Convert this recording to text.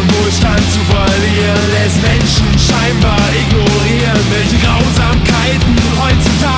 Wohlstand zu verlieren, lässt Menschen scheinbar ignorieren, welche Grausamkeiten heutzutage